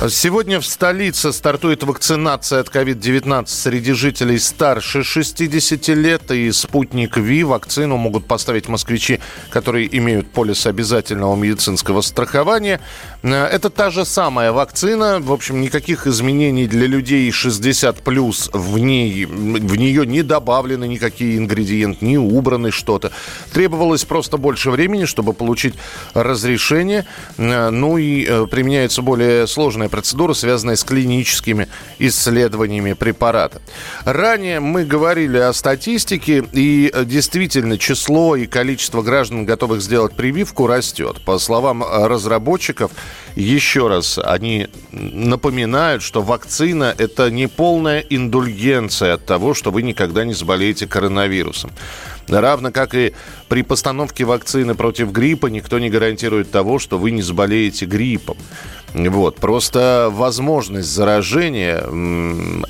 Сегодня в столице стартует вакцинация от COVID-19 среди жителей старше 60 лет. И спутник ВИ вакцину могут поставить москвичи, которые имеют полис обязательного медицинского страхования. Э, Это та же самая вакцина. В общем, никаких изменений для людей 60 плюс в ней в нее не добавлены никакие ингредиенты, не убраны что-то. Требовалось просто больше времени, чтобы получить разрешение. Э, Ну и э, применяется более сложная процедура, связанная с клиническими исследованиями препарата. Ранее мы говорили о статистике, и э, действительно число и количество граждан, готовых сделать прививку, растет. По словам э, разработчиков, еще раз, они напоминают, что вакцина – это не полная индульгенция от того, что вы никогда не заболеете коронавирусом. Равно как и при постановке вакцины против гриппа никто не гарантирует того, что вы не заболеете гриппом. Вот. Просто возможность заражения,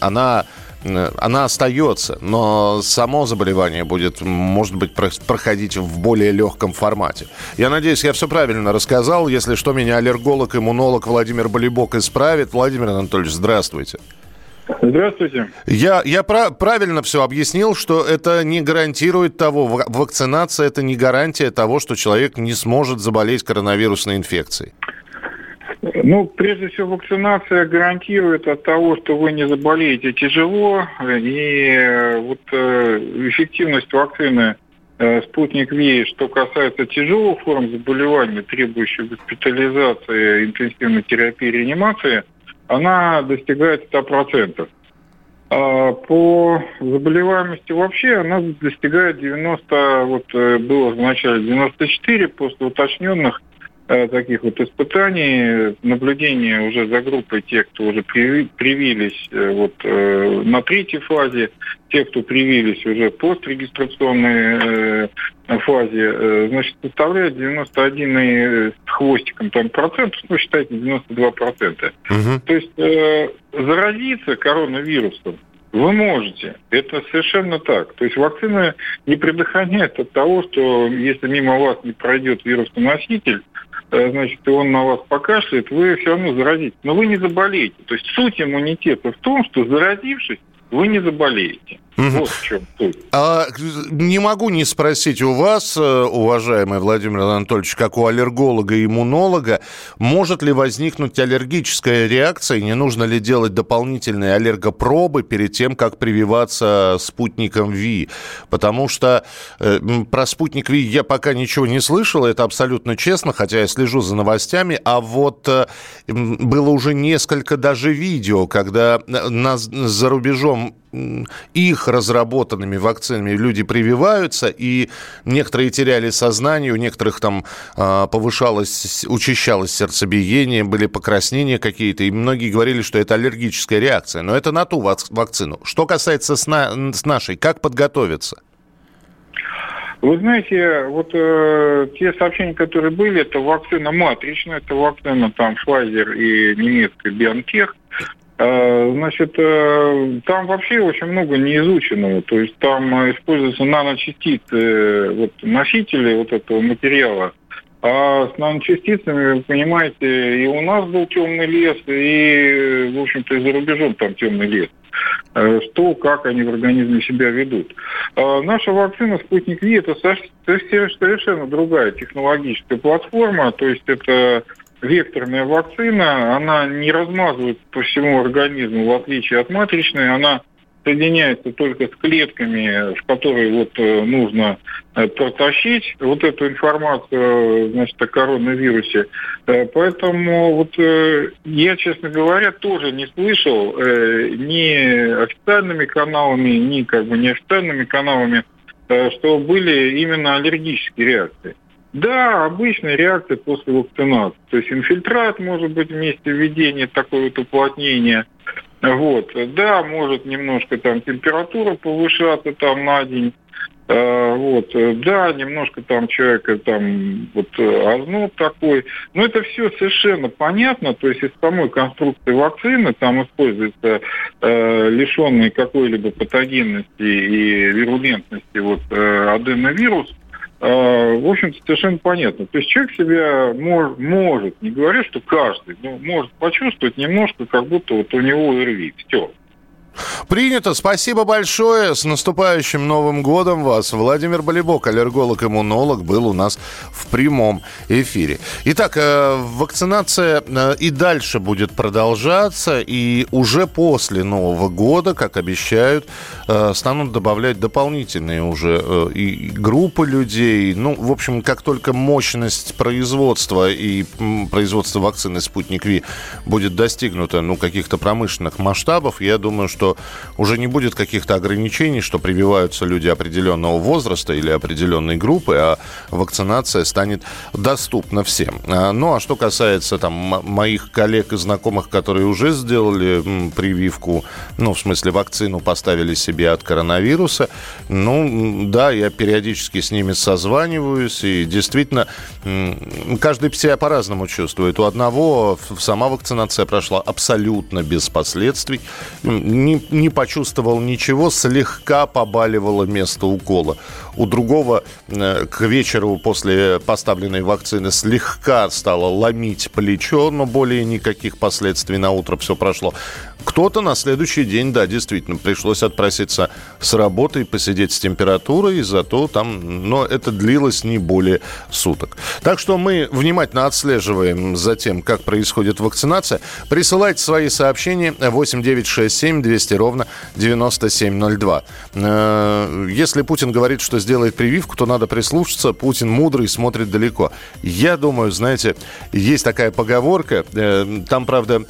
она э, она остается, но само заболевание будет, может быть, про- проходить в более легком формате. Я надеюсь, я все правильно рассказал. Если что, меня аллерголог, иммунолог Владимир Болибок исправит. Владимир Анатольевич, здравствуйте. Здравствуйте. Я, я пра- правильно все объяснил, что это не гарантирует того, ва- вакцинация это не гарантия того, что человек не сможет заболеть коронавирусной инфекцией. Ну, прежде всего, вакцинация гарантирует от того, что вы не заболеете тяжело, и э, вот э, эффективность вакцины э, «Спутник Ви», что касается тяжелых форм заболевания, требующих госпитализации, интенсивной терапии, реанимации, она достигает 100%. А по заболеваемости вообще она достигает 90, вот было в начале 94, после уточненных таких вот испытаний, наблюдения уже за группой тех, кто уже приви- привились э, вот э, на третьей фазе, те, кто привились уже в пострегистрационной э, фазе, э, значит, составляет 91 и с хвостиком там процентов, ну, считайте, 92 процента. Мгм. То есть э, заразиться коронавирусом вы можете. Это совершенно так. То есть вакцина не предохраняет от того, что если мимо вас не пройдет вирусный носитель, э, значит, и он на вас покашляет, вы все равно заразитесь. Но вы не заболеете. То есть суть иммунитета в том, что заразившись, вы не заболеете. Вот в чем суть. А, не могу не спросить у вас, э, уважаемый Владимир Анатольевич, как у аллерголога и иммунолога, может ли возникнуть аллергическая реакция, не нужно ли делать дополнительные аллергопробы перед тем, как прививаться спутником ВИ? Потому что э, про спутник ВИ я пока ничего не слышал, это абсолютно честно, хотя я слежу за новостями, а вот э, было уже несколько даже видео, когда э, на, за рубежом их разработанными вакцинами люди прививаются, и некоторые теряли сознание, у некоторых там а, повышалось, учащалось сердцебиение, были покраснения какие-то, и многие говорили, что это аллергическая реакция. Но это на ту вак- вакцину. Что касается с нашей, как подготовиться? Вы знаете, вот э, те сообщения, которые были, это вакцина матричная, это вакцина там Pfizer и немецкая BioNTech. Э, значит, э, там вообще очень много неизученного. То есть там э, используются наночастицы, вот, носители вот этого материала. А с наночастицами, вы понимаете, и у нас был темный лес, и, в общем-то, и за рубежом там темный лес. Что, как они в организме себя ведут. Наша вакцина «Спутник Ви» – это со- со- совершенно другая технологическая платформа, то есть это векторная вакцина, она не размазывается по всему организму, в отличие от матричной, она соединяется только с клетками, в которые вот э, нужно э, протащить вот эту информацию, значит, о коронавирусе. Э, Поэтому вот э, я, честно говоря, тоже не слышал э, ни официальными каналами, ни как бы неофициальными каналами, э, что были именно аллергические реакции. Да, обычная реакция после вакцинации. То есть инфильтрат может быть вместе введения такое вот уплотнение. Вот. Да, может немножко там температура повышаться там на день. Э, вот, да, немножко там человека там вот озноб такой, но это все совершенно понятно, то есть из самой конструкции вакцины там используется э, лишенный какой-либо патогенности и вирулентности вот э, аденовирус, э, в общем-то, совершенно понятно. То есть человек себя мож, может, не говорю, что каждый, но может почувствовать немножко, как будто вот у него ОРВИ. Все. Принято. Спасибо большое. С наступающим Новым годом вас. Владимир Болебок, аллерголог-иммунолог, был у нас в прямом эфире. Итак, э, вакцинация э, и дальше будет продолжаться. И уже после Нового года, как обещают, э, станут добавлять дополнительные уже и группы людей. Ну, в общем, как только мощность производства и производства вакцины «Спутник Ви» будет достигнута, ну, каких-то промышленных масштабов, я думаю, что что уже не будет каких-то ограничений, что прививаются люди определенного возраста или определенной группы, а вакцинация станет доступна всем. А, ну, а что касается там моих коллег и знакомых, которые уже сделали прививку, ну, в смысле вакцину поставили себе от коронавируса, ну, да, я периодически с ними созваниваюсь, и действительно, каждый себя по-разному чувствует. У одного сама вакцинация прошла абсолютно без последствий. Не не, почувствовал ничего, слегка побаливало место укола. У другого э, к вечеру после поставленной вакцины слегка стало ломить плечо, но более никаких последствий на утро все прошло. Кто-то на следующий день, да, действительно, пришлось отпроситься с работы и посидеть с температурой, зато там, но это длилось не более суток. Так что мы внимательно отслеживаем за тем, как происходит вакцинация. Присылайте свои сообщения 8967 200 ровно 9702. Э, если Путин говорит, что сделает прививку, то надо прислушаться. Путин мудрый, смотрит далеко. Я думаю, знаете, есть такая поговорка, э, там, правда,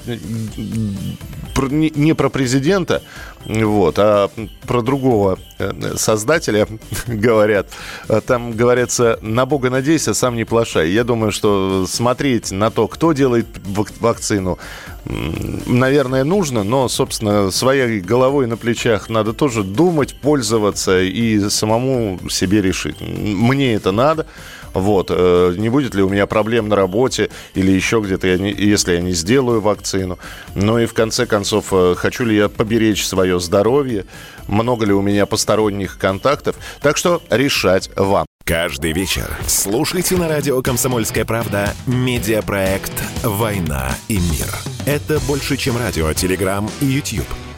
не про президента, вот, а про другого создателя говорят. Там говорится, на Бога надейся, сам не плашай. Я думаю, что смотреть на то, кто делает вакцину, наверное, нужно, но, собственно, своей головой на плечах надо тоже думать, пользоваться и самому себе решить. Мне это надо. Вот. Э, не будет ли у меня проблем на работе или еще где-то, если я не сделаю вакцину. Ну и в конце концов, э, хочу ли я поберечь свое здоровье, много ли у меня посторонних контактов. Так что решать вам. Каждый вечер слушайте на радио «Комсомольская правда» медиапроект «Война и мир». Это больше, чем радио, телеграм и YouTube.